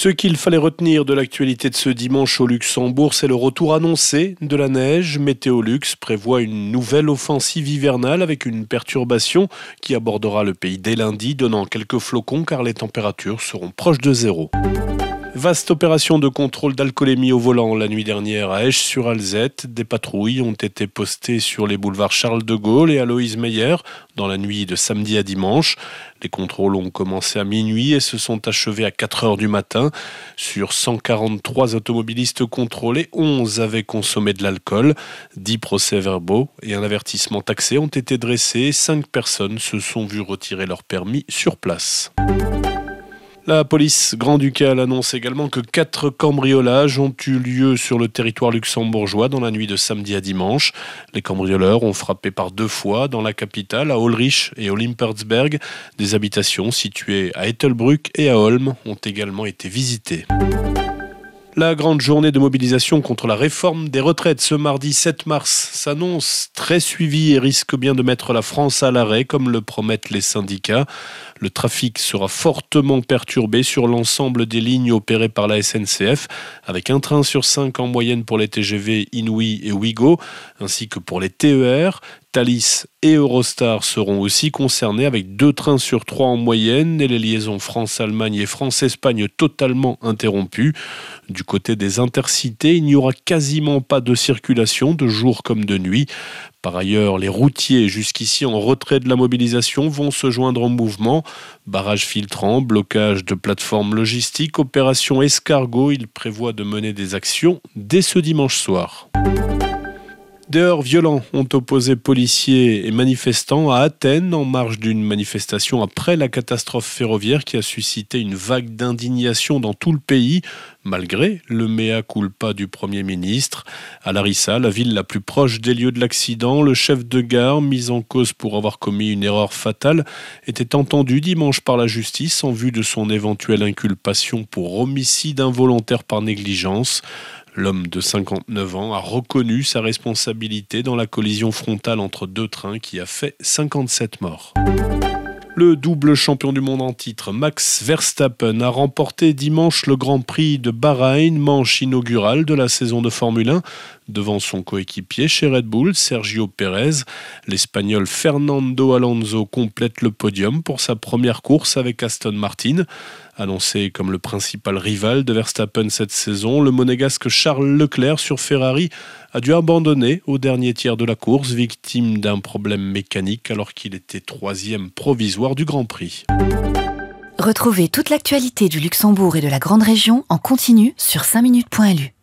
Ce qu'il fallait retenir de l'actualité de ce dimanche au Luxembourg, c'est le retour annoncé de la neige. Météolux prévoit une nouvelle offensive hivernale avec une perturbation qui abordera le pays dès lundi, donnant quelques flocons car les températures seront proches de zéro. Vaste opération de contrôle d'alcoolémie au volant la nuit dernière à Esch-sur-Alzette. Des patrouilles ont été postées sur les boulevards Charles de Gaulle et Aloïse Meyer dans la nuit de samedi à dimanche. Les contrôles ont commencé à minuit et se sont achevés à 4 heures du matin. Sur 143 automobilistes contrôlés, 11 avaient consommé de l'alcool. 10 procès-verbaux et un avertissement taxé ont été dressés. 5 personnes se sont vues retirer leur permis sur place. La police grand-ducale annonce également que quatre cambriolages ont eu lieu sur le territoire luxembourgeois dans la nuit de samedi à dimanche. Les cambrioleurs ont frappé par deux fois dans la capitale, à Ulrich et au Limpertsberg. Des habitations situées à Ettelbruck et à Holm ont également été visitées. La grande journée de mobilisation contre la réforme des retraites ce mardi 7 mars s'annonce très suivie et risque bien de mettre la France à l'arrêt, comme le promettent les syndicats. Le trafic sera fortement perturbé sur l'ensemble des lignes opérées par la SNCF, avec un train sur cinq en moyenne pour les TGV Inouï et Ouigo, ainsi que pour les TER. Et Eurostar seront aussi concernés avec deux trains sur trois en moyenne et les liaisons France-Allemagne et France-Espagne totalement interrompues. Du côté des intercités, il n'y aura quasiment pas de circulation de jour comme de nuit. Par ailleurs, les routiers jusqu'ici en retrait de la mobilisation vont se joindre au mouvement. Barrage filtrant, blocage de plateformes logistiques, opération escargot, il prévoit de mener des actions dès ce dimanche soir. Des violents ont opposé policiers et manifestants à Athènes en marge d'une manifestation après la catastrophe ferroviaire qui a suscité une vague d'indignation dans tout le pays, malgré le mea culpa du Premier ministre. À Larissa, la ville la plus proche des lieux de l'accident, le chef de gare, mis en cause pour avoir commis une erreur fatale, était entendu dimanche par la justice en vue de son éventuelle inculpation pour homicide involontaire par négligence. L'homme de 59 ans a reconnu sa responsabilité dans la collision frontale entre deux trains qui a fait 57 morts. Le double champion du monde en titre, Max Verstappen, a remporté dimanche le Grand Prix de Bahreïn, manche inaugurale de la saison de Formule 1, devant son coéquipier chez Red Bull, Sergio Pérez. L'Espagnol Fernando Alonso complète le podium pour sa première course avec Aston Martin. Annoncé comme le principal rival de Verstappen cette saison, le monégasque Charles Leclerc sur Ferrari a dû abandonner au dernier tiers de la course, victime d'un problème mécanique alors qu'il était troisième provisoire du Grand Prix. Retrouvez toute l'actualité du Luxembourg et de la Grande Région en continu sur 5minutes.lu.